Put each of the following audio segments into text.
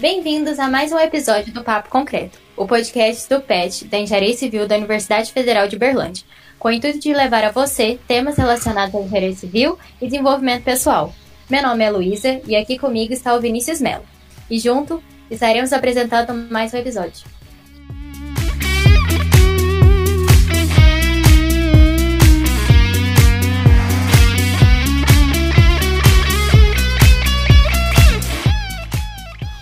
Bem-vindos a mais um episódio do Papo Concreto, o podcast do PET da Engenharia Civil da Universidade Federal de Berlândia, com o intuito de levar a você temas relacionados à engenharia civil e desenvolvimento pessoal. Meu nome é Luísa e aqui comigo está o Vinícius Mello. E junto estaremos apresentando mais um episódio.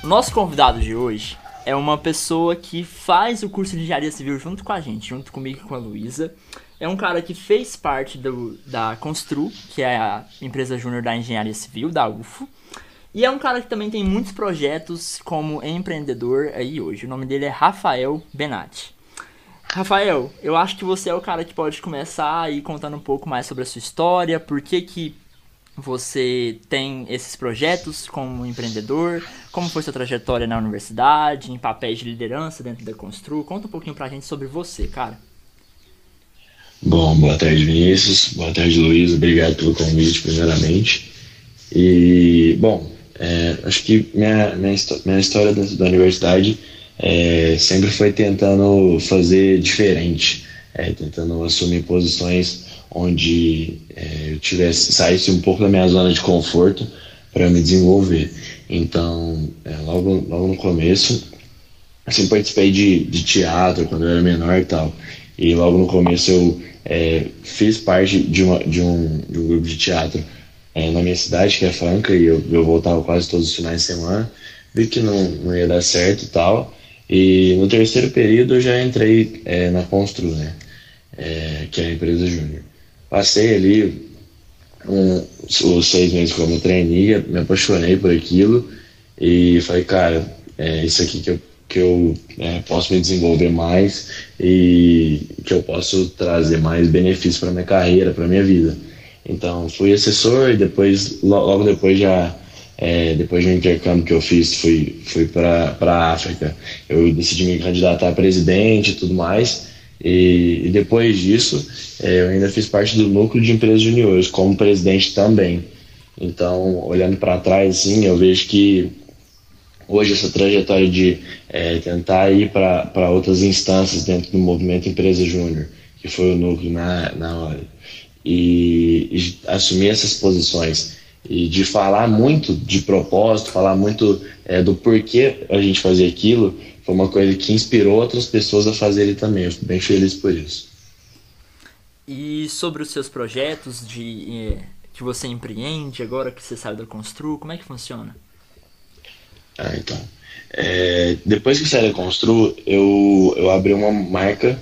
Nosso convidado de hoje é uma pessoa que faz o curso de engenharia civil junto com a gente, junto comigo e com a Luísa. É um cara que fez parte do, da Constru, que é a empresa júnior da engenharia civil, da UFO. E é um cara que também tem muitos projetos como empreendedor aí hoje. O nome dele é Rafael Benatti. Rafael, eu acho que você é o cara que pode começar aí contando um pouco mais sobre a sua história, por que que você tem esses projetos como empreendedor? Como foi sua trajetória na universidade, em papéis de liderança dentro da Constru? Conta um pouquinho pra gente sobre você, cara. Bom, boa tarde, Vinícius. Boa tarde, Luiz. Obrigado pelo convite, primeiramente. E, bom, é, acho que minha, minha, minha história dentro da universidade é, sempre foi tentando fazer diferente, é, tentando assumir posições onde é, eu tivesse saísse um pouco da minha zona de conforto para me desenvolver. Então, é, logo, logo no começo, assim, participei de, de teatro quando eu era menor e tal. E logo no começo eu é, fiz parte de, uma, de, um, de um grupo de teatro é, na minha cidade, que é Franca, e eu, eu voltava quase todos os finais de semana. Vi que não, não ia dar certo e tal. E no terceiro período eu já entrei é, na Constru, né? É, que é a empresa júnior. Passei ali um, os seis meses como trainee, me apaixonei por aquilo e falei, cara, é isso aqui que eu, que eu é, posso me desenvolver mais e que eu posso trazer mais benefícios para minha carreira, para minha vida. Então fui assessor e depois, logo depois já é, depois de um intercâmbio que eu fiz, fui, fui para a África. Eu decidi me candidatar a presidente e tudo mais. E, depois disso, é, eu ainda fiz parte do núcleo de empresas juniores, como presidente também. Então, olhando para trás, sim, eu vejo que hoje essa trajetória de é, tentar ir para outras instâncias dentro do movimento Empresa Júnior, que foi o núcleo na, na hora, e, e, assumir essas posições, e de falar muito de propósito, falar muito é, do porquê a gente fazia aquilo, foi uma coisa que inspirou outras pessoas a fazerem também. Eu fico bem feliz por isso. E sobre os seus projetos de eh, que você empreende agora que você saiu da Constru, como é que funciona? Ah, então. É, depois que saí da Constru, eu, eu abri uma marca,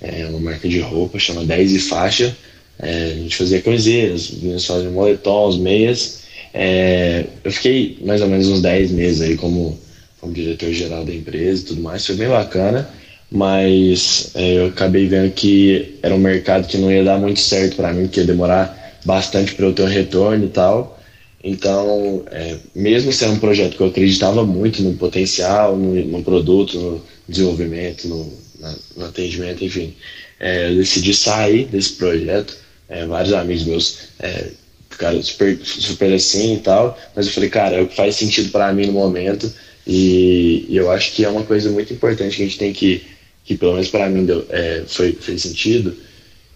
é, uma marca de roupa, chama 10 e Faixa. É, a gente fazia camisetas, fazia moletons, meias. É, eu fiquei mais ou menos uns 10 meses aí como como diretor-geral da empresa e tudo mais, foi bem bacana, mas é, eu acabei vendo que era um mercado que não ia dar muito certo para mim, que ia demorar bastante para eu ter um retorno e tal. Então, é, mesmo sendo um projeto que eu acreditava muito no potencial, no, no produto, no desenvolvimento, no, na, no atendimento, enfim, é, eu decidi sair desse projeto. É, vários amigos meus é, ficaram super, super assim e tal, mas eu falei, cara, é o que faz sentido para mim no momento e, eu acho que é uma coisa muito importante que a gente tem que, que pelo menos para mim deu, é, foi, fez sentido,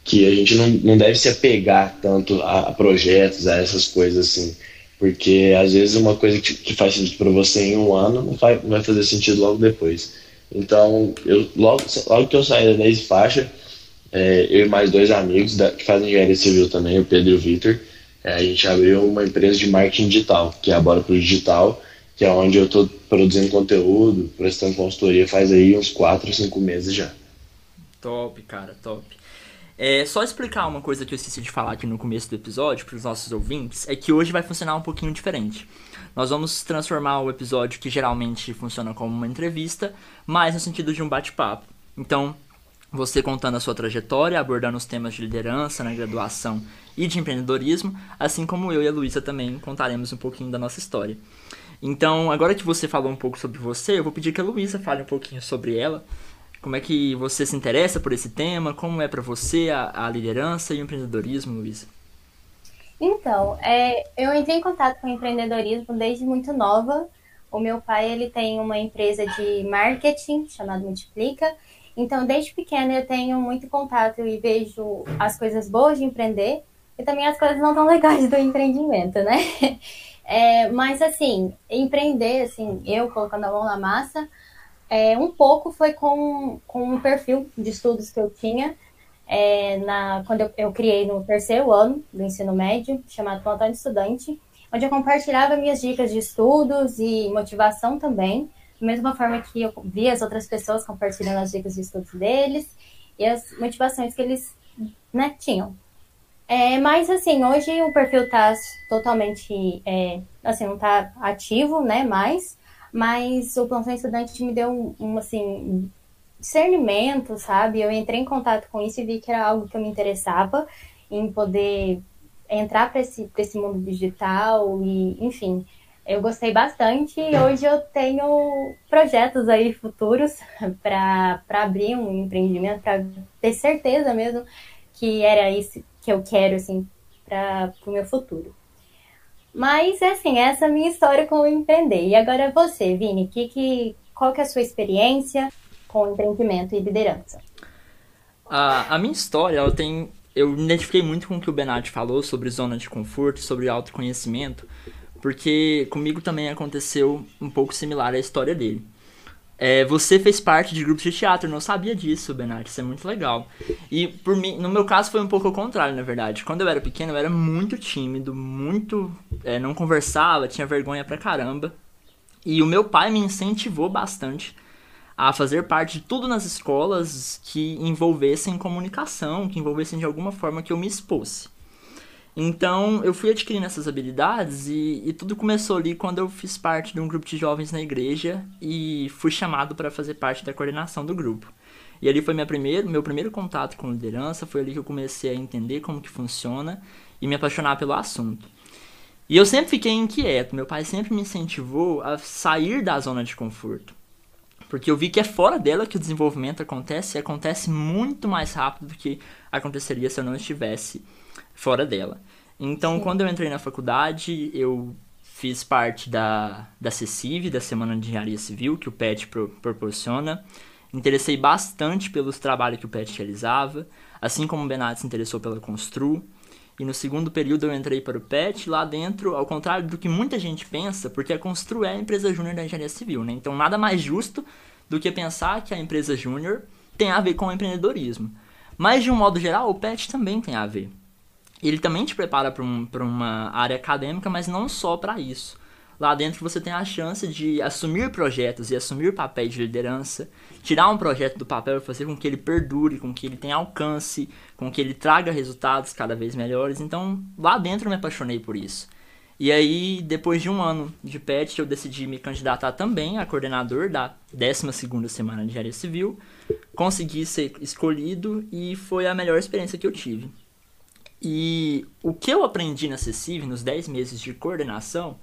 que a gente não, não deve se apegar tanto a, a projetos, a essas coisas assim, porque às vezes uma coisa que, que faz sentido para você em um ano não vai, não vai fazer sentido logo depois. Então, eu, logo, logo que eu saí da 10 faixa, é, eu e mais dois amigos da, que fazem engenharia civil também, o Pedro e o Victor, é, a gente abriu uma empresa de marketing digital, que é a Bora Pro Digital, que é onde eu estou produzindo conteúdo, prestando consultoria faz aí uns 4, 5 meses já. Top, cara, top. É, só explicar uma coisa que eu esqueci de falar aqui no começo do episódio para os nossos ouvintes, é que hoje vai funcionar um pouquinho diferente. Nós vamos transformar o episódio que geralmente funciona como uma entrevista, mais no sentido de um bate-papo. Então, você contando a sua trajetória, abordando os temas de liderança na graduação e de empreendedorismo, assim como eu e a Luísa também contaremos um pouquinho da nossa história. Então, agora que você falou um pouco sobre você, eu vou pedir que a Luísa fale um pouquinho sobre ela. Como é que você se interessa por esse tema? Como é para você a, a, liderança e o empreendedorismo, Luísa? Então, é, eu entrei em contato com o empreendedorismo desde muito nova, O meu pai ele tem uma empresa de marketing chamada Multiplica. Então, desde pequena eu tenho muito contato e vejo as coisas boas de empreender e também as coisas não tão legais do empreendimento, né? É, mas assim, empreender, assim, eu colocando a mão na massa, é, um pouco foi com, com um perfil de estudos que eu tinha é, na, quando eu, eu, criei no terceiro ano do ensino médio, chamado Plantão Estudante, onde eu compartilhava minhas dicas de estudos e motivação também, da mesma forma que eu via as outras pessoas compartilhando as dicas de estudos deles e as motivações que eles né, tinham. É, mas assim, hoje o perfil está totalmente, é, assim, não está ativo, né, mais, mas o plantão estudante me deu um, um, assim, discernimento, sabe? Eu entrei em contato com isso e vi que era algo que eu me interessava em poder entrar para esse, esse mundo digital e, enfim, eu gostei bastante e hoje eu tenho projetos aí futuros para abrir um empreendimento, para ter certeza mesmo que era isso que eu quero, assim, para o meu futuro. Mas, assim, essa é a minha história com o empreender. E agora você, Vini, que, que, qual que é a sua experiência com empreendimento e liderança? A, a minha história, ela tem... Eu me identifiquei muito com o que o Benatti falou sobre zona de conforto, sobre autoconhecimento, porque comigo também aconteceu um pouco similar à história dele. É, você fez parte de grupos de teatro, não sabia disso, Bernardo, isso é muito legal. E por mim, no meu caso foi um pouco ao contrário, na verdade. Quando eu era pequeno, eu era muito tímido, muito. É, não conversava, tinha vergonha pra caramba. E o meu pai me incentivou bastante a fazer parte de tudo nas escolas que envolvessem comunicação, que envolvessem de alguma forma que eu me expôs. Então eu fui adquirindo essas habilidades e, e, tudo começou ali quando eu fiz parte de um grupo de jovens na igreja e fui chamado para fazer parte da coordenação do grupo. E ali foi minha primeiro, meu primeiro contato com liderança, foi ali que eu comecei a entender como que funciona e me apaixonar pelo assunto. E eu sempre fiquei inquieto, meu pai sempre me incentivou a sair da zona de conforto. Porque eu vi que é fora dela que o desenvolvimento acontece e acontece muito mais rápido do que aconteceria se eu não estivesse fora dela. Então, Sim. quando eu entrei na faculdade, eu fiz parte da, da CECIV, da Semana de Engenharia Civil, que o PET pro, proporciona. Interessei bastante pelos trabalhos que o PET realizava, assim como o Benat se interessou pela Constru. E no segundo período eu entrei para o PET, lá dentro, ao contrário do que muita gente pensa, porque a Constru é a empresa júnior da engenharia civil, né? Então nada mais justo do que pensar que a empresa júnior tem a ver com o empreendedorismo. Mas de um modo geral, o PET também tem a ver ele também te prepara para um, uma área acadêmica, mas não só para isso. Lá dentro você tem a chance de assumir projetos e assumir papéis de liderança, tirar um projeto do papel e fazer com que ele perdure, com que ele tenha alcance, com que ele traga resultados cada vez melhores. Então, lá dentro eu me apaixonei por isso. E aí, depois de um ano de PET, eu decidi me candidatar também a coordenador da 12ª Semana de Engenharia Civil. Consegui ser escolhido e foi a melhor experiência que eu tive. E o que eu aprendi na Cessive nos 10 meses de coordenação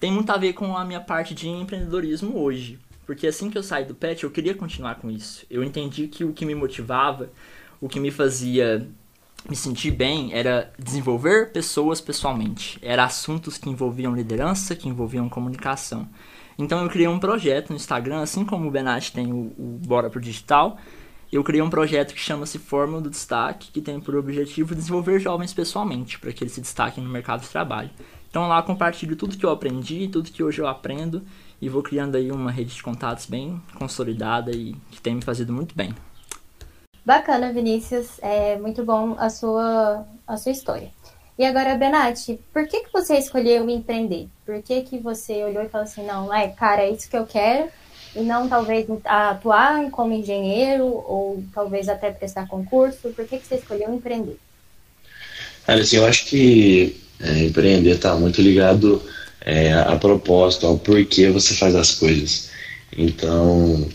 tem muito a ver com a minha parte de empreendedorismo hoje. Porque assim que eu saí do PET, eu queria continuar com isso. Eu entendi que o que me motivava, o que me fazia me sentir bem era desenvolver pessoas pessoalmente. Era assuntos que envolviam liderança, que envolviam comunicação. Então eu criei um projeto no Instagram, assim como o Benat tem o, o Bora pro Digital, eu criei um projeto que chama-se Fórmula do Destaque, que tem por objetivo desenvolver jovens pessoalmente, para que eles se destaquem no mercado de trabalho. Então lá compartilho tudo que eu aprendi, tudo que hoje eu aprendo e vou criando aí uma rede de contatos bem consolidada e que tem me fazido muito bem. Bacana, Vinícius. É muito bom a sua, a sua história. E agora, Benatti, por que, que você escolheu empreender? Por que, que você olhou e falou assim, não, é, cara, é isso que eu quero e não talvez atuar como engenheiro ou talvez até prestar concurso? Por que, que você escolheu empreender? Assim, eu acho que é, empreender está muito ligado é, a propósito, ao porquê você faz as coisas. Então,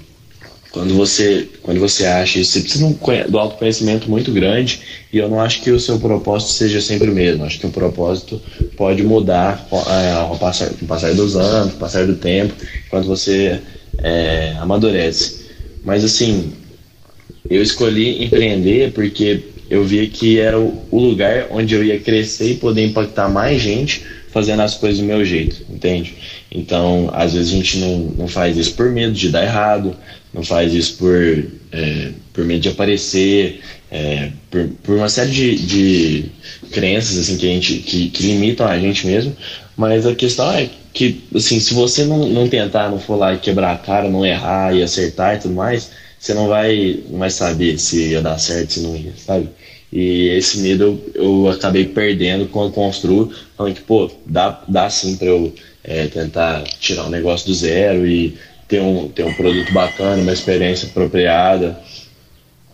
quando você, quando você acha isso, você precisa do autoconhecimento muito grande e eu não acho que o seu propósito seja sempre o mesmo. Acho que o propósito pode mudar é, ao passar, com o passar dos anos, com o passar do tempo, quando você é, amadurece. Mas assim, eu escolhi empreender porque eu vi que era o lugar onde eu ia crescer e poder impactar mais gente fazendo as coisas do meu jeito, entende? Então, às vezes a gente não, não faz isso por medo de dar errado, não faz isso por, é, por medo de aparecer, é, por, por uma série de, de crenças assim que a gente que, que limitam a gente mesmo. Mas a questão é que, assim, se você não, não tentar, não for lá e quebrar a cara, não errar e acertar e tudo mais, você não vai, não vai saber se ia dar certo, se não ia, sabe? E esse medo eu, eu acabei perdendo quando construo, falando que, pô, dá, dá sim para eu é, tentar tirar um negócio do zero e ter um, ter um produto bacana, uma experiência apropriada.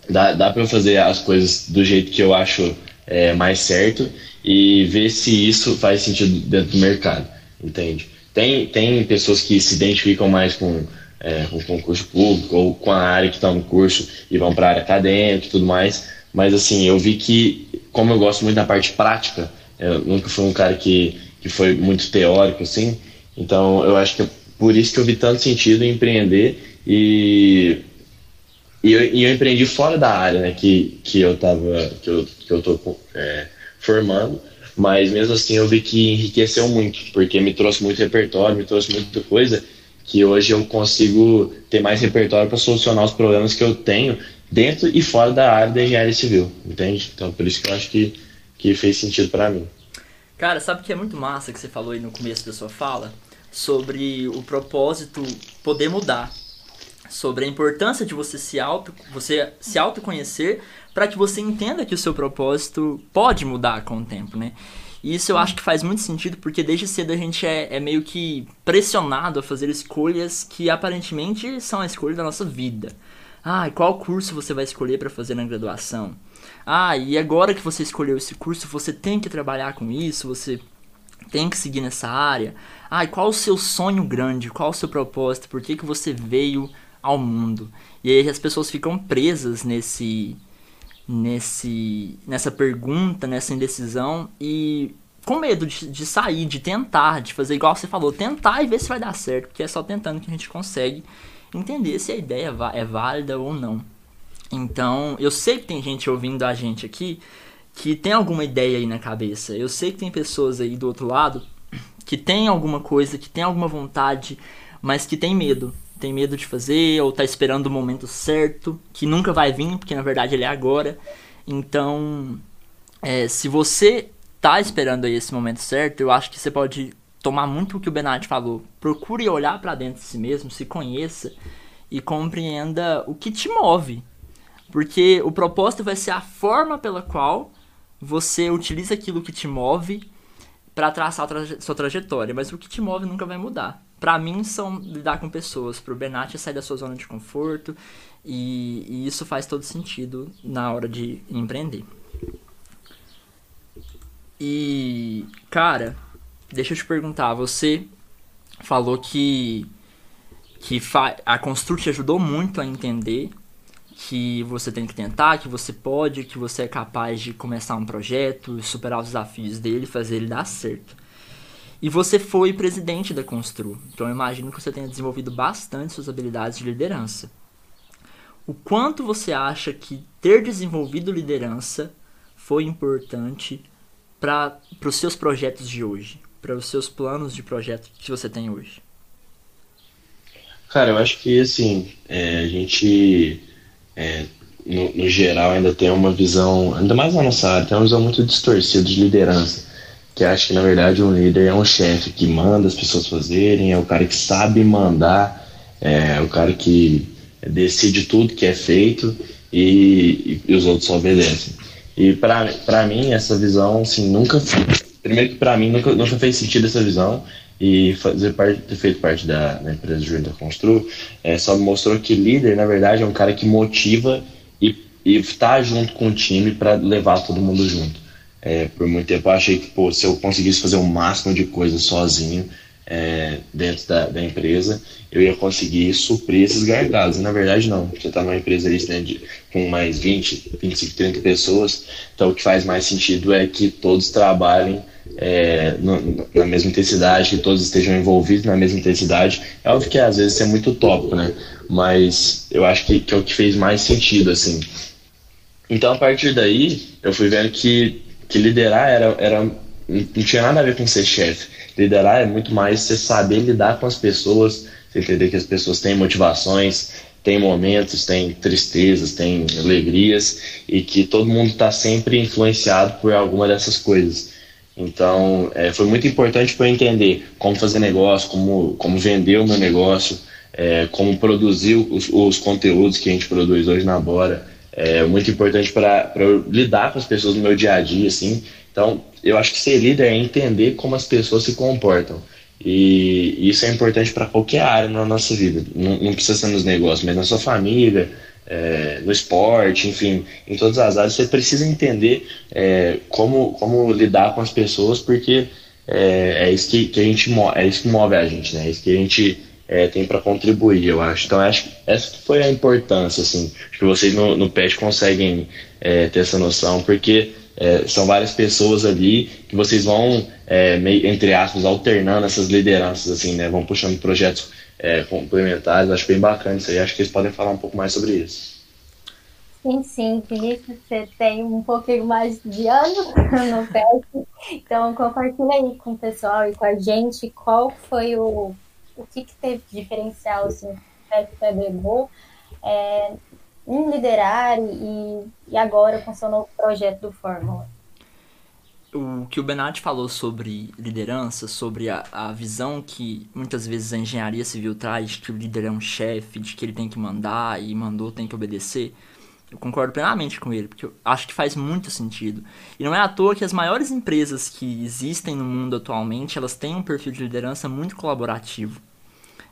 Dá, dá para eu fazer as coisas do jeito que eu acho é, mais certo e ver se isso faz sentido dentro do mercado, entende? Tem, tem pessoas que se identificam mais com, é, com o concurso público ou com a área que está no curso e vão para a área acadêmica e tudo mais, mas assim, eu vi que, como eu gosto muito da parte prática, eu nunca fui um cara que, que foi muito teórico, assim, então eu acho que é por isso que eu vi tanto sentido em empreender e, e, eu, e eu empreendi fora da área né, que, que eu tava, que eu, que eu tô é, formando, mas mesmo assim eu vi que enriqueceu muito, porque me trouxe muito repertório, me trouxe muita coisa que hoje eu consigo ter mais repertório para solucionar os problemas que eu tenho dentro e fora da área da engenharia civil, entende? Então por isso que eu acho que, que fez sentido para mim. Cara, sabe que é muito massa que você falou aí no começo da sua fala sobre o propósito poder mudar, sobre a importância de você se auto você se autoconhecer para que você entenda que o seu propósito pode mudar com o tempo, né? E isso eu acho que faz muito sentido porque desde cedo a gente é, é meio que pressionado a fazer escolhas que aparentemente são a escolha da nossa vida. Ah, qual curso você vai escolher para fazer na graduação? Ah, e agora que você escolheu esse curso, você tem que trabalhar com isso, você tem que seguir nessa área. Ah, e qual o seu sonho grande? Qual o seu propósito? Por que, que você veio ao mundo? E aí as pessoas ficam presas nesse nesse nessa pergunta, nessa indecisão e com medo de, de sair, de tentar, de fazer igual você falou, tentar e ver se vai dar certo, porque é só tentando que a gente consegue entender se a ideia é válida ou não. Então, eu sei que tem gente ouvindo a gente aqui que tem alguma ideia aí na cabeça. Eu sei que tem pessoas aí do outro lado que tem alguma coisa, que tem alguma vontade, mas que tem medo tem medo de fazer ou tá esperando o momento certo, que nunca vai vir, porque na verdade ele é agora. Então, é, se você tá esperando aí esse momento certo, eu acho que você pode tomar muito o que o Benatti falou. Procure olhar para dentro de si mesmo, se conheça e compreenda o que te move. Porque o propósito vai ser a forma pela qual você utiliza aquilo que te move para traçar a sua trajetória, mas o que te move nunca vai mudar para mim são lidar com pessoas. Pro Benatti é sair da sua zona de conforto e, e, isso faz todo sentido na hora de empreender. E, cara, deixa eu te perguntar, você falou que que a Constru te ajudou muito a entender que você tem que tentar, que você pode, que você é capaz de começar um projeto, superar os desafios dele, fazer ele dar certo. E você foi presidente da Constru. Então eu imagino que você tenha desenvolvido bastante suas habilidades de liderança. O quanto você acha que ter desenvolvido liderança foi importante para os seus projetos de hoje, para os seus planos de projeto que você tem hoje? Cara, eu acho que assim, é, a gente, é, no, no, geral, ainda tem uma visão, ainda mais na nossa área, tem uma visão muito distorcida de liderança que acha que na verdade um líder é um chefe que manda as pessoas fazerem, é o cara que sabe mandar, é o cara que decide tudo que é feito e, e os outros só obedecem. E para mim essa visão assim nunca primeiro que para mim nunca, nunca fez sentido essa visão e fazer parte, ter feito parte da, da empresa Junta Constru é, só mostrou que líder na verdade é um cara que motiva e está junto com o time para levar todo mundo junto. É, por muito tempo eu achei que pô, se eu conseguisse fazer o máximo de coisas sozinho é, dentro da, da, empresa, eu ia conseguir suprir esses gargalos. E, na verdade, não. Você está numa empresa ali, né, de, com mais 20, 25, 30 pessoas, então o que faz mais sentido é que todos trabalhem é, no, na mesma intensidade, que todos estejam envolvidos na mesma intensidade. É óbvio que às vezes isso é muito utópico, né? Mas eu acho que, que é o que fez mais sentido, assim. Então, a partir daí, eu fui vendo que que liderar era, era não tinha nada a ver com ser chefe. Liderar é muito mais você saber lidar com as pessoas, você entender que as pessoas têm motivações, têm momentos, têm tristezas, têm alegrias e que todo mundo está sempre influenciado por alguma dessas coisas. Então, é, foi muito importante para eu entender como fazer negócio, como, como vender o meu negócio, é, como produzir os, os, conteúdos que a gente produz hoje na Bora. É muito importante para eu lidar com as pessoas no meu dia a dia, assim. Então, eu acho que ser líder é entender como as pessoas se comportam. E isso é importante para qualquer área na nossa vida. Não, não, precisa ser nos negócios, mas na sua família, é, no esporte, enfim, em todas as áreas. Você precisa entender é, como, como lidar com as pessoas, porque é, é isso que, que, a gente é isso que move a gente, né? É isso que a gente é, tem para contribuir, eu acho. Então, acho que essa foi a importância, assim. Que vocês no, no PET conseguem é, ter essa noção, porque é, são várias pessoas ali que vocês vão, é, meio, entre aspas, alternando essas lideranças, assim, né? Vão puxando projetos é, complementares. Acho bem bacana isso aí. Acho que eles podem falar um pouco mais sobre isso. Sim, sim, Felipe, você tem um pouquinho mais de anos no PET, então compartilha aí com o pessoal e com a gente qual foi o, o que, que teve de diferencial assim, o PET agregou é, em liderar e, e agora com seu novo projeto do Fórmula. O que o Benatti falou sobre liderança, sobre a, a visão que muitas vezes a engenharia civil traz, que o líder é um chefe, de que ele tem que mandar e mandou tem que obedecer, eu concordo plenamente com ele, porque eu acho que faz muito sentido. E não é à toa que as maiores empresas que existem no mundo atualmente, elas têm um perfil de liderança muito colaborativo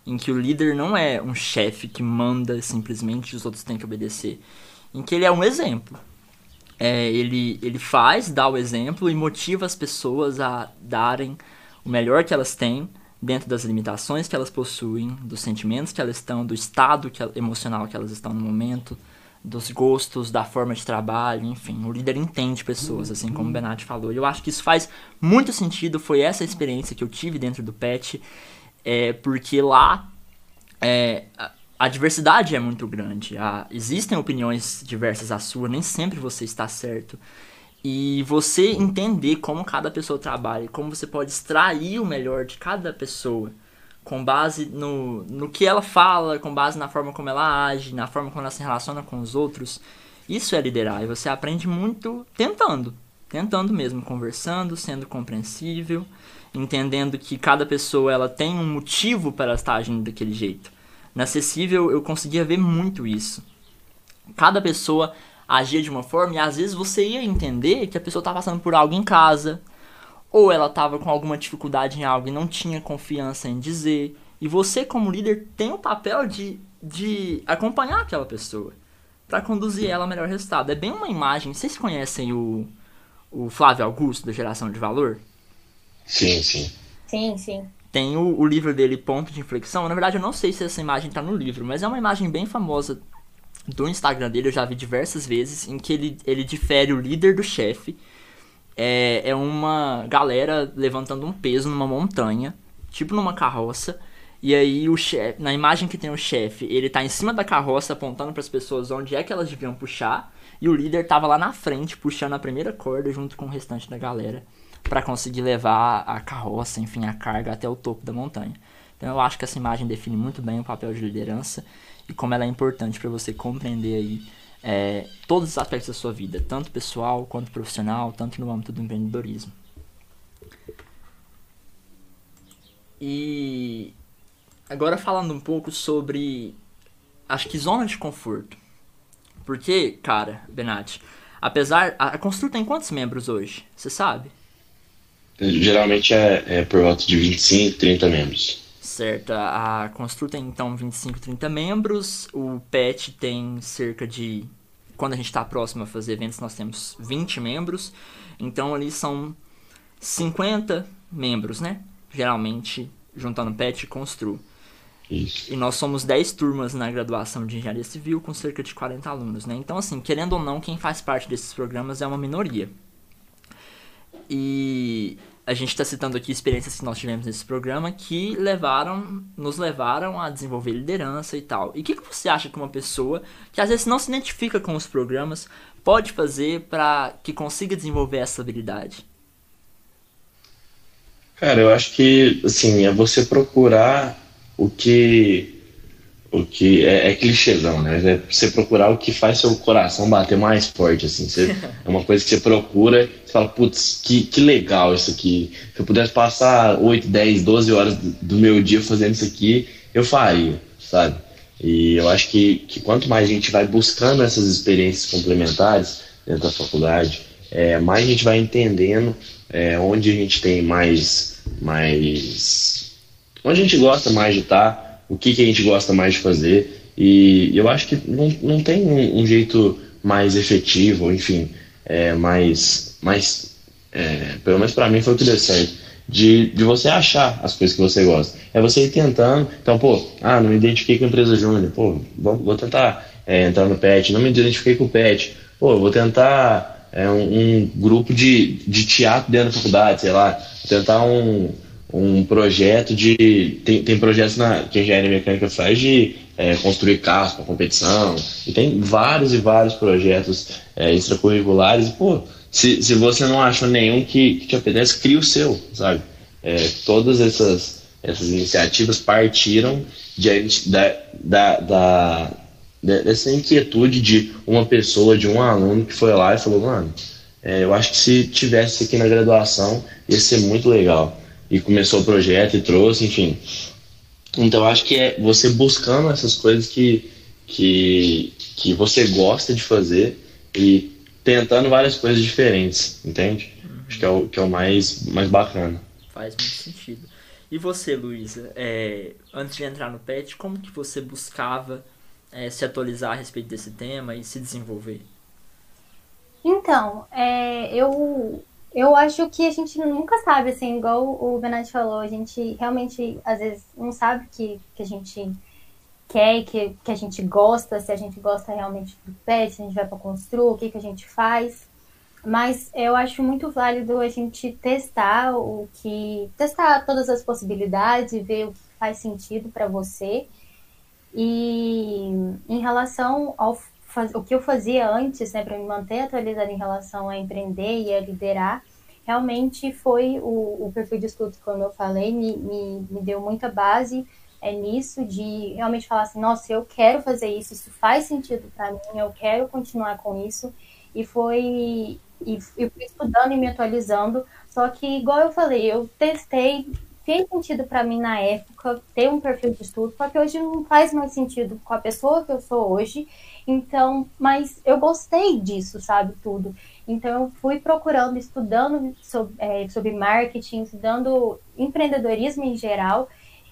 em que o líder não é um chefe que manda simplesmente e os outros têm que obedecer, em que ele é um exemplo. É, ele, ele faz, dá o exemplo e motiva as pessoas a darem o melhor que elas têm dentro das limitações que elas possuem, dos sentimentos que elas estão, do estado que, emocional que elas estão no momento, dos gostos, da forma de trabalho, enfim. O líder entende pessoas, assim como o Benatti falou. E eu acho que isso faz muito sentido. Foi essa experiência que eu tive dentro do PET é porque lá é, a, a, diversidade é muito grande. A, existem opiniões diversas à sua, nem sempre você está certo. E você entender como cada pessoa trabalha, como você pode extrair o melhor de cada pessoa, com base no, no que ela fala, com base na forma como ela age, na forma como ela se relaciona com os outros, isso é liderar. E você aprende muito tentando, tentando mesmo, conversando, sendo compreensível entendendo que cada pessoa ela tem um motivo para estar agindo daquele jeito. Na acessível eu conseguia ver muito isso. Cada pessoa agia de uma forma e às vezes você ia entender que a pessoa estava passando por algo em casa, ou ela estava com alguma dificuldade em algo e não tinha confiança em dizer. E você, como líder, tem o papel de, de acompanhar aquela pessoa para conduzir ela ao melhor resultado. É bem uma imagem. Vocês conhecem o, o Flávio Augusto, da Geração de Valor? Sim, sim. Sim, sim. Tem o, o livro dele, Ponto de Inflexão. Na verdade, eu não sei se essa imagem tá no livro, mas é uma imagem bem famosa do Instagram dele, eu já vi diversas vezes, em que ele, ele difere o líder do chefe. É, é uma galera levantando um peso numa montanha, tipo numa carroça. E aí o chefe, na imagem que tem o chefe, ele tá em cima da carroça apontando para as pessoas onde é que elas deviam puxar, e o líder tava lá na frente puxando a primeira corda junto com o restante da galera para conseguir levar a carroça, enfim, a carga até o topo da montanha. Então eu acho que essa imagem define muito bem o papel de liderança e como ela é importante para você compreender aí é, todos os aspectos da sua vida, tanto pessoal quanto profissional, tanto no âmbito do empreendedorismo. E agora falando um pouco sobre, acho que zona de conforto. Porque, cara, Benatti, apesar. A, a Constru tem quantos membros hoje? Você sabe? Geralmente é, é por volta de 25, 30 membros. Certo, a Constru tem então 25, 30 membros, o PET tem cerca de. Quando a gente está próximo a fazer eventos, nós temos 20 membros, então ali são 50 membros, né? Geralmente, juntando PET e Constru. Isso. E nós somos 10 turmas na graduação de Engenharia Civil com cerca de 40 alunos, né? Então, assim, querendo ou não, quem faz parte desses programas é uma minoria. E a gente está citando aqui experiências que nós tivemos nesse programa que levaram, nos levaram a desenvolver liderança e tal. E o que, que você acha que uma pessoa que às vezes não se identifica com os programas pode fazer para que consiga desenvolver essa habilidade? Cara, eu acho que, assim, é você procurar o que. O que é, é clichêzão, né? É você procurar o que faz seu coração bater mais forte, assim. Você, é uma coisa que você procura, você fala, putz, que, que legal isso aqui. Se eu pudesse passar 8, 10, 12 horas do, do meu dia fazendo isso aqui, eu faria, sabe? E eu acho que, que quanto mais a gente vai buscando essas experiências complementares dentro da faculdade, é, mais a gente vai entendendo é, onde a gente tem mais, mais. onde a gente gosta mais de estar, o que, que a gente gosta mais de fazer. E eu acho que não, não tem um, um jeito mais efetivo, enfim, é, mais. mais é, pelo menos para mim foi o que deu certo de, de você achar as coisas que você gosta. É você ir tentando. Então, pô, ah, não me identifiquei com a empresa júnior. Pô, vou, vou tentar é, entrar no PET. Não me identifiquei com o PET. Pô, vou tentar é, um, um, grupo de, de teatro dentro da faculdade, sei lá. Tentar um, um projeto de. Tem, tem projetos na, que a engenharia mecânica faz de é, construir carros para competição. E tem vários e vários projetos é, extracurriculares. E, pô, se, se você não achou nenhum que, que te apetece, cria o seu, sabe? É, todas essas, essas iniciativas partiram de, da, da, da, dessa inquietude de uma pessoa, de um aluno que foi lá e falou, mano, é, eu acho que se tivesse aqui na graduação ia ser muito legal. E começou o projeto e trouxe, enfim. Então eu acho que é você buscando essas coisas que, que, que você gosta de fazer e tentando várias coisas diferentes, entende? Uhum. Acho que é o, que é o mais, mais bacana. Faz muito sentido. E você, Luísa, é, antes de entrar no PET, como que você buscava é, se atualizar a respeito desse tema e se desenvolver? Então, é, eu, eu acho que a gente nunca sabe, assim, igual o Benatti falou, a gente realmente, às vezes, não sabe que, que a gente quer, que, que a gente gosta, se a gente gosta realmente do pet, se a gente vai para construir, o que, que a gente faz. Mas eu acho muito válido a gente testar o que. testar todas as possibilidades e ver o que faz sentido para você. E em relação ao o que eu fazia antes, né, para me manter atualizada em relação a empreender e a liderar, realmente foi o, o perfil de estudo, como eu falei, me, me, me deu muita base é nisso de realmente falar assim, nossa, eu quero fazer isso, isso faz sentido para mim, eu quero continuar com isso. E foi e eu fui estudando e me atualizando, só que igual eu falei, eu testei, fez sentido para mim na época ter um perfil de estudo, só que hoje não faz mais sentido com a pessoa que eu sou hoje. Então, mas eu gostei disso, sabe, tudo. Então eu fui procurando, estudando sobre, é, sobre marketing, estudando empreendedorismo em geral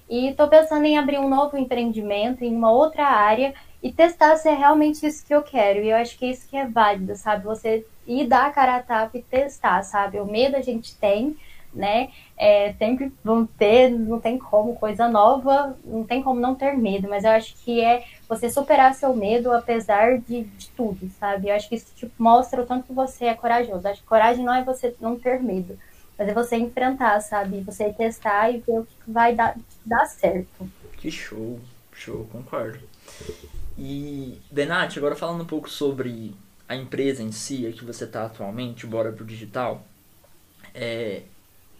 e estou pensando em abrir um novo empreendimento em uma outra área e testar se é realmente isso que eu quero. E eu acho que é isso que é válido, sabe? Você ir dar a cara a tapa e testar, sabe? O medo a gente tem, né? É, sempre vão ter, não tem como, coisa nova, não tem como não ter medo, mas eu acho que é você superar seu medo apesar de, de tudo, sabe? Eu acho que isso tipo, mostra o tanto que você é corajoso. Eu acho que coragem não é você não ter medo, mas é você enfrentar, sabe? Você testar e ver o que vai dar, dar certo. Que show, show, concordo. E, Benatti, agora falando um pouco sobre a empresa em si, a que você está atualmente, Bora pro Digital, é,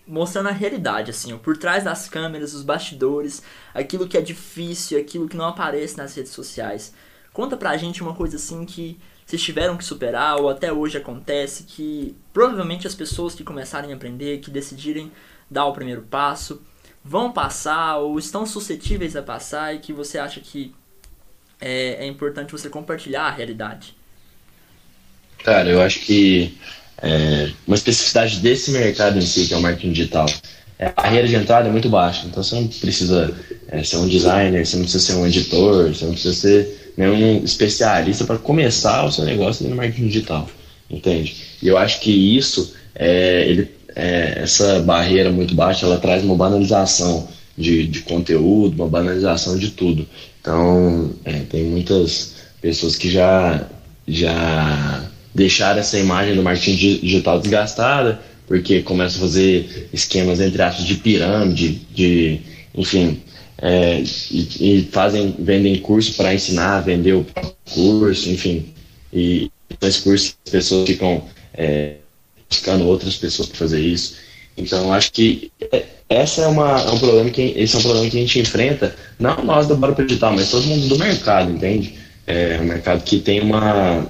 mostrando a realidade, assim, por trás das câmeras, os bastidores, aquilo que é difícil, aquilo que não aparece nas redes sociais. Conta pra gente uma coisa assim que vocês tiveram que superar ou até hoje acontece que provavelmente as pessoas que começarem a aprender, que decidirem dar o primeiro passo, vão passar ou estão suscetíveis a passar e que você acha que é, é importante você compartilhar a realidade? Cara, eu acho que é, uma especificidade desse mercado em si, que é o marketing digital, é, a barreira de entrada é muito baixa. Então você não precisa é, ser um designer, você não precisa ser um editor, você não precisa ser nenhum especialista para começar o seu negócio no marketing digital, entende? E eu acho que isso, é, ele, é, essa barreira muito baixa, ela traz uma banalização de, de conteúdo, uma banalização de tudo. Então, é, tem muitas pessoas que já, já deixaram essa imagem do marketing digital desgastada, porque começam a fazer esquemas, entre aspas, de pirâmide, de, enfim, é, e, e, fazem, vendem curso para ensinar, vender o curso, enfim. E nesse curso as pessoas ficam é, buscando outras pessoas para fazer isso. Então, acho que é, essa é, uma, é um problema que esse é um problema que a gente enfrenta, não nós do Bora Digital, mas todo mundo do mercado, entende? É um mercado que tem uma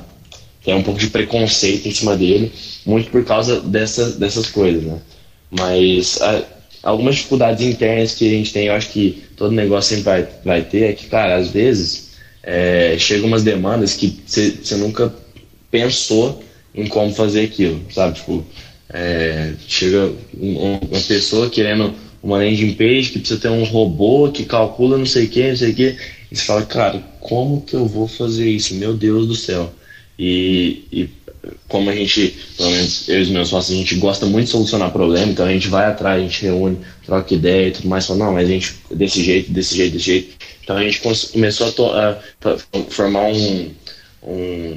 tem um pouco de preconceito em cima dele, muito por causa dessas, dessas coisas, né? Mas a, algumas dificuldades internas que a gente tem, eu acho que todo negócio sempre vai, vai ter, é que, cara, às vezes é, chegam umas demandas que você nunca pensou em como fazer aquilo, sabe? Tipo, é, chega uma pessoa querendo uma landing page que precisa ter um robô que calcula não sei o que, não sei o que, e você fala, cara, como que eu vou fazer isso? Meu Deus do céu. E, e como a gente, pelo menos eu e os meus sócios, a gente gosta muito de solucionar problema, então a gente vai atrás, a gente reúne, troca ideia e tudo mais, fala, não, mas a gente, desse jeito, desse jeito, desse jeito. Então a gente começou a, a formar um, um,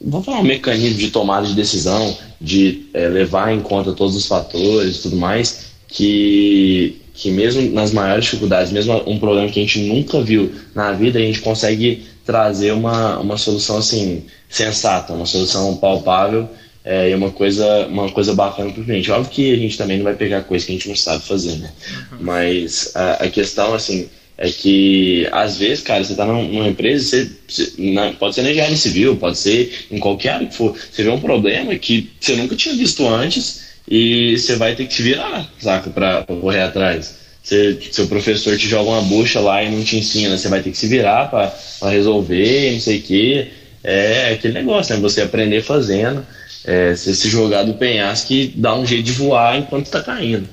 vamos falar um mecanismo de tomada de decisão, de é, levar em conta todos os fatores e tudo mais, que, que mesmo nas maiores dificuldades, mesmo um problema que a gente nunca viu na vida, a gente consegue trazer uma, uma solução assim sensata, uma solução palpável é, e uma coisa, uma coisa bacana para o cliente. Óbvio que a gente também não vai pegar coisa que a gente não sabe fazer, né? Uhum. Mas a, a, questão, assim, é que às vezes, cara, você está numa empresa, você, você na, pode ser na engenharia civil, pode ser em qualquer área que for, você vê um problema que você nunca tinha visto antes e você vai ter que se virar, saca, para correr atrás. Você, seu professor te joga uma bucha lá e não te ensina, você vai ter que se virar para resolver, não sei o quê. É aquele negócio, né? Você aprender fazendo, é, você se jogar do penhasco e dar um jeito de voar enquanto está caindo.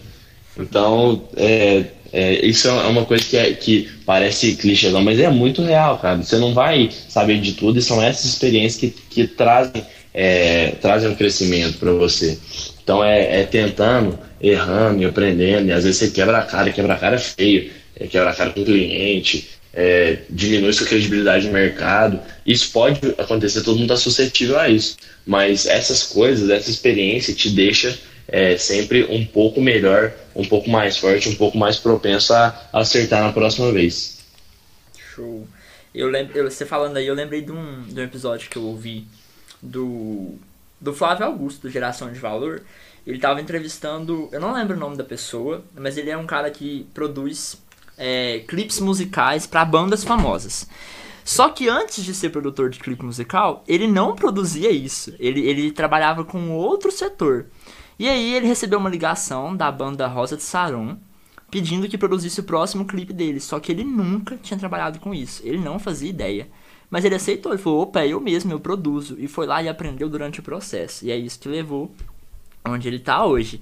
Então, é, é, isso é uma coisa que, é, que parece clichêzão, mas é muito real, cara. Você não vai saber de tudo e são essas experiências que, que trazem, é, trazem um crescimento para você. Então é, é, tentando, errando e aprendendo, e às vezes você quebra a cara, quebra a cara feio, é, quebra a cara com o cliente, é, diminui sua credibilidade no mercado. Isso pode acontecer, todo mundo está suscetível a isso. Mas essas coisas, essa experiência te deixa é, sempre um pouco melhor, um pouco mais forte, um pouco mais propenso a acertar na próxima vez. Show. Eu lembro, você falando aí, eu lembrei de um, de um episódio que eu ouvi do, do Flávio Augusto, do Geração de Valor. Ele estava entrevistando, eu não lembro o nome da pessoa, mas ele é um cara que produz é, clipes musicais para bandas famosas. Só que antes de ser produtor de clipe musical, ele não produzia isso. Ele, ele trabalhava com outro setor. E aí ele recebeu uma ligação da banda Rosa de Saron pedindo que produzisse o próximo clipe dele. Só que ele nunca tinha trabalhado com isso. Ele não fazia ideia. Mas ele aceitou, ele falou, opa, é eu mesmo, eu produzo. E foi lá e aprendeu durante o processo. E é isso que levou onde ele tá hoje.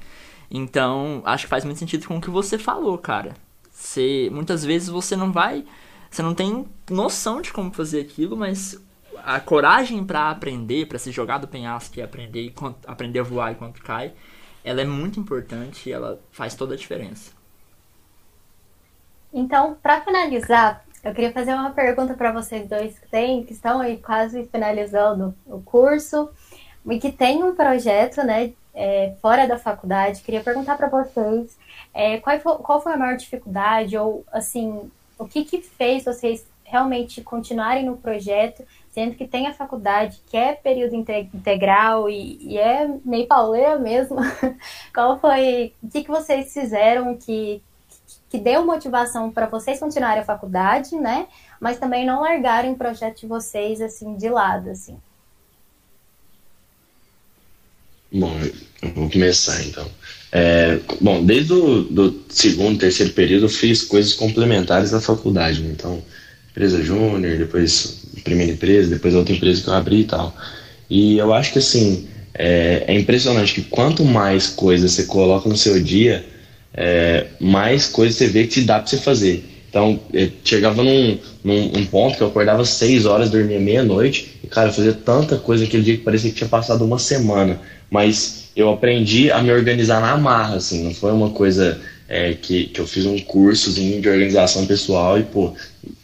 Então, acho que faz muito sentido com o que você falou, cara. Você, muitas vezes você não vai. Você não tem noção de como fazer aquilo, mas a coragem para aprender, para se jogar do penhasco e aprender, aprender a voar enquanto cai, ela é muito importante e ela faz toda a diferença. Então, para finalizar, eu queria fazer uma pergunta para vocês dois que, tem, que estão aí quase finalizando o curso e que tem um projeto, né, é, fora da faculdade. Queria perguntar para vocês é, qual, foi, qual foi a maior dificuldade ou, assim, o que que fez vocês realmente continuarem no projeto sendo que tem a faculdade que é período integral e, e é meio pauleira mesmo. Qual foi, o que, que vocês fizeram que, que deu motivação para vocês continuarem a faculdade, né? Mas também não largarem o projeto de vocês, assim, de lado, assim. Bom, eu vou começar então. É, bom, desde o do segundo, terceiro período eu fiz coisas complementares na faculdade, né? então empresa júnior, depois primeira empresa, depois outra empresa que eu abri e tal. E eu acho que assim, é, é impressionante que quanto mais coisas você coloca no seu dia, é, mais coisas você vê que dá para você fazer. Então, eu chegava num, num um ponto que eu acordava seis horas, dormia meia-noite, e cara, eu fazia tanta coisa aquele dia que parecia que tinha passado uma semana. Mas eu aprendi a me organizar na marra, assim, não foi uma coisa é, que, que eu fiz um cursozinho de organização pessoal e, pô,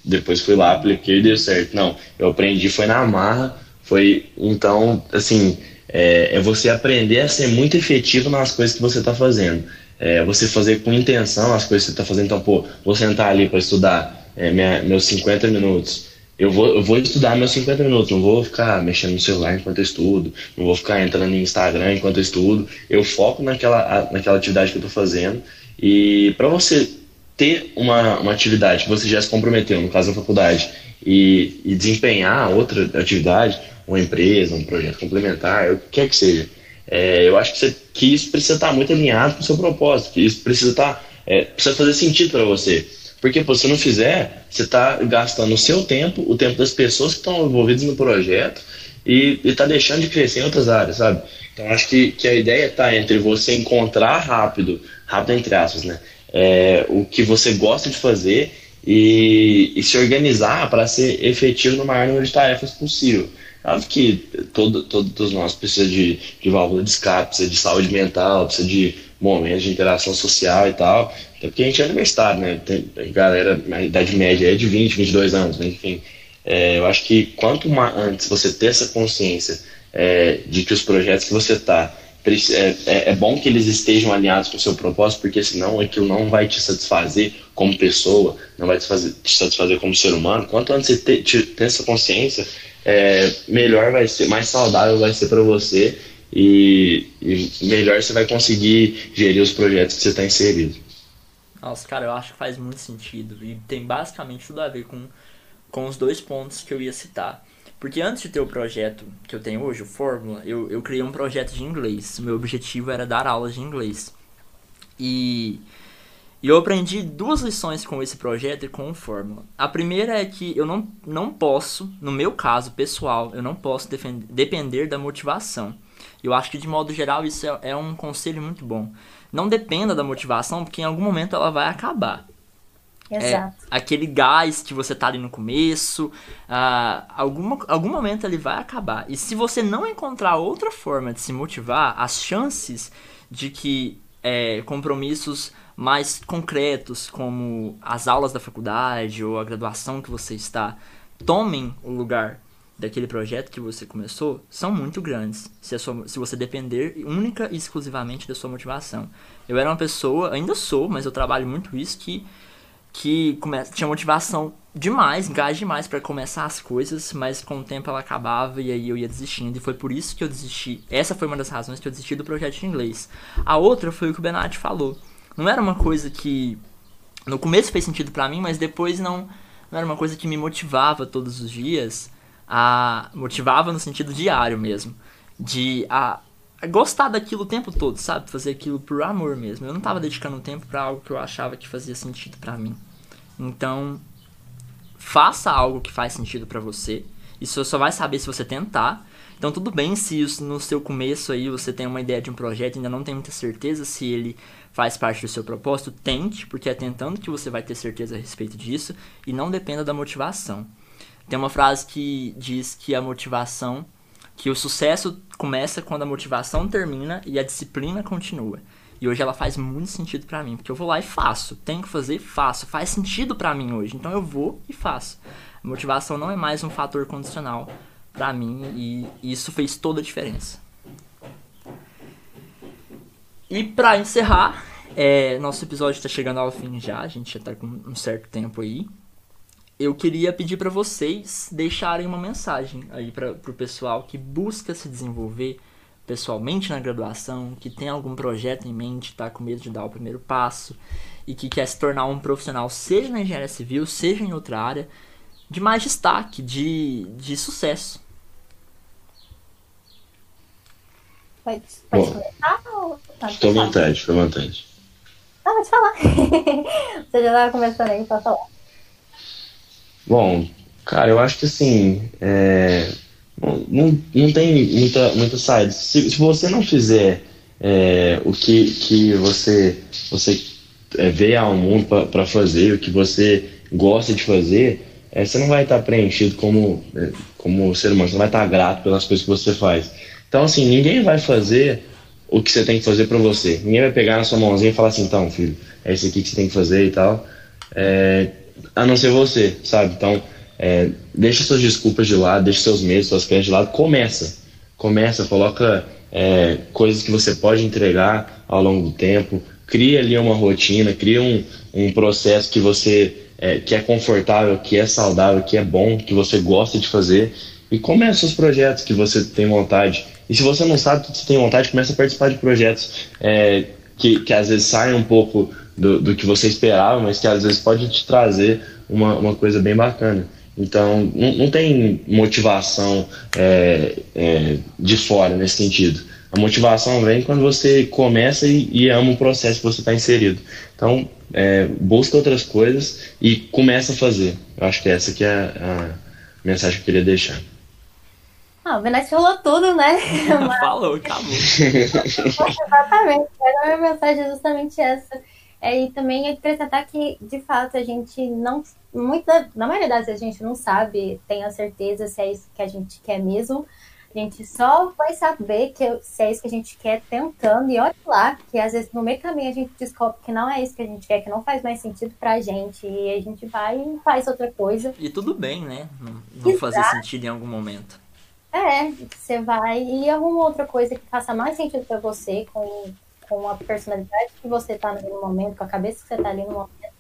depois fui lá, apliquei e deu certo. Não, eu aprendi, foi na marra, foi, então, assim, é, é você aprender a ser muito efetivo nas coisas que você está fazendo. É, você fazer com intenção as coisas que você está fazendo. Então, pô, vou sentar ali para estudar é, minha, meus 50 minutos. eu vou, eu vou estudar meus 50 minutos, não vou ficar mexendo no celular enquanto eu estudo, não vou ficar entrando em Instagram enquanto eu estudo. Eu foco naquela, naquela atividade que eu estou fazendo. E para você ter uma, uma atividade que você já se comprometeu, no caso da faculdade, e, e desempenhar outra atividade, uma empresa, um projeto complementar, o que quer que seja, é, eu acho que, você, que isso precisa estar muito alinhado com o seu propósito, que isso precisa estar, é, precisa fazer sentido para você. Porque pô, se você não fizer, você está gastando o seu tempo, o tempo das pessoas que estão envolvidas no projeto e está deixando de crescer em outras áreas, sabe? Então acho que, que a ideia está entre você encontrar rápido, rápido entre aspas, né? É, o que você gosta de fazer e, e se organizar para ser efetivo no maior número de tarefas possível. Óbvio que todo, todos nós precisamos de, de válvula de escape, precisa de saúde mental, precisa de momentos de interação social e tal. Até porque a gente é universitário, né? Tem galera, a idade média é de 20, 22 anos, né? Enfim, é, eu acho que quanto mais antes você ter essa consciência é, de que os projetos que você está é, é, é, bom que eles estejam alinhados com o seu propósito, porque senão aquilo não vai te satisfazer como pessoa, não vai te, fazer, te satisfazer como ser humano. Quanto antes você ter, ter essa consciência, é, melhor vai ser, mais saudável vai ser para você e, e, melhor você vai conseguir gerir os projetos que você está inserido. Nossa, cara, eu acho que faz muito sentido e tem basicamente tudo a ver com, com os dois pontos que eu ia citar. Porque antes de ter o projeto que eu tenho hoje, o Fórmula, eu, eu criei um projeto de inglês. Meu objetivo era dar aulas de inglês. E, e eu aprendi duas lições com esse projeto e com o Fórmula. A primeira é que eu não, não posso, no meu caso pessoal, eu não posso defender, depender da motivação. Eu acho que de modo geral isso é, é um conselho muito bom. Não dependa da motivação, porque em algum momento ela vai acabar. Exato. É, aquele gás que você tá ali no começo, uh, alguma, algum momento ele vai acabar. E se você não encontrar outra forma de se motivar, as chances de que é, compromissos mais concretos, como as aulas da faculdade ou a graduação que você está, tomem o lugar daquele projeto que você começou, são muito grandes. Se, sua, se você depender única e exclusivamente da sua motivação. Eu era uma pessoa, ainda sou, mas eu trabalho muito isso, que que come... tinha motivação demais, gás demais para começar as coisas, mas com o tempo ela acabava e aí eu ia desistindo. E foi por isso que eu desisti. Essa foi uma das razões que eu desisti do projeto de inglês. A outra foi o que o Benatti falou. Não era uma coisa que no começo fez sentido para mim, mas depois não, não era uma coisa que me motivava todos os dias. A motivava no sentido diário mesmo, de a, a gostar daquilo o tempo todo, sabe? Fazer aquilo por amor mesmo. Eu não tava dedicando tempo para algo que eu achava que fazia sentido para mim. Então, faça algo que faz sentido para você. Isso só vai saber se você tentar. Então, tudo bem se no seu começo aí você tem uma ideia de um projeto e ainda não tem muita certeza se ele faz parte do seu propósito, tente, porque é tentando que você vai ter certeza a respeito disso e não dependa da motivação. Tem uma frase que diz que a motivação, que o sucesso começa quando a motivação termina e a disciplina continua. E hoje ela faz muito sentido para mim, porque eu vou lá e faço. Tenho que fazer, faço. Faz sentido para mim hoje, então eu vou e faço. A motivação não é mais um fator condicional para mim e isso fez toda a diferença. E para encerrar, é, nosso episódio está chegando ao fim já, a gente já está com um certo tempo aí. Eu queria pedir para vocês deixarem uma mensagem aí para o pessoal que busca se desenvolver pessoalmente na graduação, que tem algum projeto em mente, está com medo de dar o primeiro passo e que quer se tornar um profissional, seja na engenharia civil, seja em outra área, de mais destaque, de, de sucesso. Pode, pode começar? Ou... Tá, fica à vontade, fica à vontade. Ah, pode falar. Você já estava começando aí, pode falar. Bom, cara, eu acho que assim, é, não, não tem muita, muita saída. Se, se você não fizer é, o que, que você, você é, veio ao mundo para fazer, o que você gosta de fazer, é, você não vai estar preenchido como, é, como ser humano, você não vai estar grato pelas coisas que você faz. Então, assim, ninguém vai fazer o que você tem que fazer para você. Ninguém vai pegar na sua mãozinha e falar assim, então, filho, é isso aqui que você tem que fazer e tal. É, a não ser você, sabe? Então, é, deixa suas desculpas de lado, deixa seus medos, suas crenças de lado, começa. Começa, coloca é, coisas que você pode entregar ao longo do tempo, cria ali uma rotina, cria um, um processo que você é, que é confortável, que é saudável, que é bom, que você gosta de fazer e comece os projetos que você tem vontade. E se você não sabe que você tem vontade, comece a participar de projetos é, que, que às vezes saem um pouco do, do que você esperava, mas que às vezes pode te trazer uma, uma coisa bem bacana. Então, não, não tem motivação é, é, de fora nesse sentido. A motivação vem quando você começa e, e ama o processo que você está inserido. Então, é, busca outras coisas e começa a fazer. Eu acho que essa que é a, a mensagem que eu queria deixar. Ah, o Venete falou tudo, né? Falou, acabou. Exatamente. A minha mensagem é justamente essa. É, e também acrescentar que, de fato, a gente não. Muita, na maioria das vezes a gente não sabe, tem a certeza se é isso que a gente quer mesmo. A gente só vai saber que, se é isso que a gente quer tentando. E olha lá, que às vezes no meio caminho a gente descobre que não é isso que a gente quer, que não faz mais sentido pra gente. E a gente vai e faz outra coisa. E tudo bem, né? Não, não fazer sentido em algum momento. É, você vai e arruma outra coisa que faça mais sentido para você, com, com a personalidade que você tá naquele momento, com a cabeça que você tá ali no momento.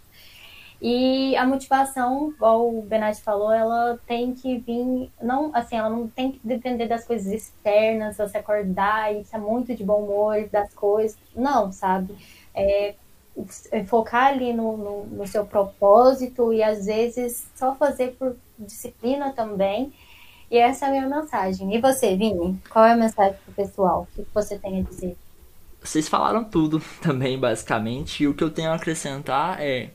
E a motivação, igual o Benatti falou, ela tem que vir, não, assim, ela não tem que depender das coisas externas, você acordar e estar muito de bom humor das coisas. Não, sabe? É, é focar ali no, no, no seu propósito e às vezes só fazer por disciplina também e essa é a minha mensagem. E você, Vini? Qual é a mensagem pro pessoal? O que você tem a dizer? Vocês falaram tudo também, basicamente. E o que eu tenho a acrescentar é.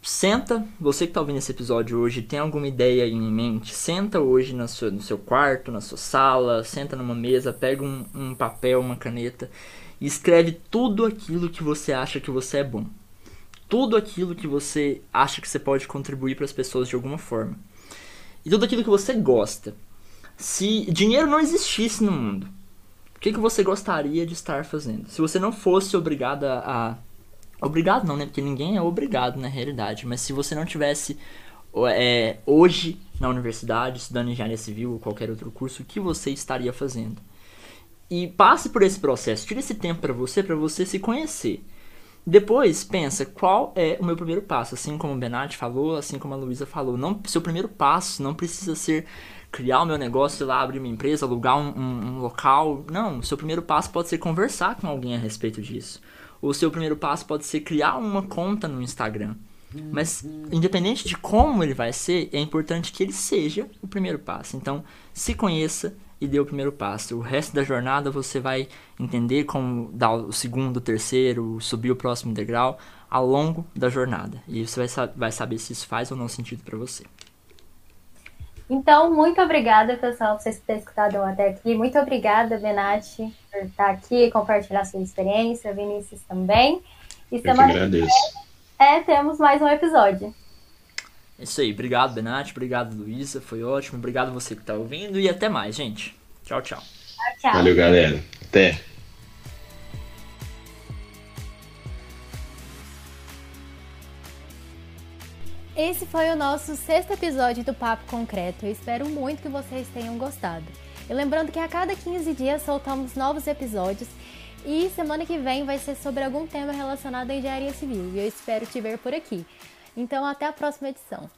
Senta, você que está ouvindo esse episódio hoje, tem alguma ideia em mente? Senta hoje no seu, no seu quarto, na sua sala, senta numa mesa, pega um, um papel, uma caneta e escreve tudo aquilo que você acha que você é bom. Tudo aquilo que você acha que você pode contribuir para as pessoas de alguma forma e tudo aquilo que você gosta. Se dinheiro não existisse no mundo, o que, que você gostaria de estar fazendo? Se você não fosse obrigado a. Obrigado não, né? Porque ninguém é obrigado na realidade. Mas se você não tivesse é, hoje na universidade, estudando engenharia civil ou qualquer outro curso, o que você estaria fazendo? E passe por esse processo, tire esse tempo para você, para você se conhecer. Depois, pensa, qual é o meu primeiro passo? Assim como o Benatti falou, assim como a Luísa falou. Não, seu primeiro passo não precisa ser criar o meu negócio, ir lá abrir uma empresa, alugar um, um, um local. Não, seu primeiro passo pode ser conversar com alguém a respeito disso. O seu primeiro passo pode ser criar uma conta no Instagram. Mas, independente de como ele vai ser, é importante que ele seja o primeiro passo. Então, se conheça, e dê o primeiro passo. O resto da jornada você vai entender como dar o segundo, o terceiro, subir o próximo degrau ao longo da jornada. E você vai, vai saber se isso faz ou não sentido para você. Então, muito obrigada, pessoal, por vocês terem escutado até aqui. Muito obrigada, Benatti, por estar aqui e compartilhar sua experiência, Vinícius também. E Eu semana que agradeço. É, temos mais um episódio. É isso aí. Obrigado, Benatti. Obrigado, Luísa. Foi ótimo. Obrigado você que está ouvindo. E até mais, gente. Tchau, tchau. Tchau, tchau. Valeu, galera. Até. Esse foi o nosso sexto episódio do Papo Concreto. Eu espero muito que vocês tenham gostado. E lembrando que a cada 15 dias soltamos novos episódios e semana que vem vai ser sobre algum tema relacionado à engenharia civil. E eu espero te ver por aqui. Então, até a próxima edição.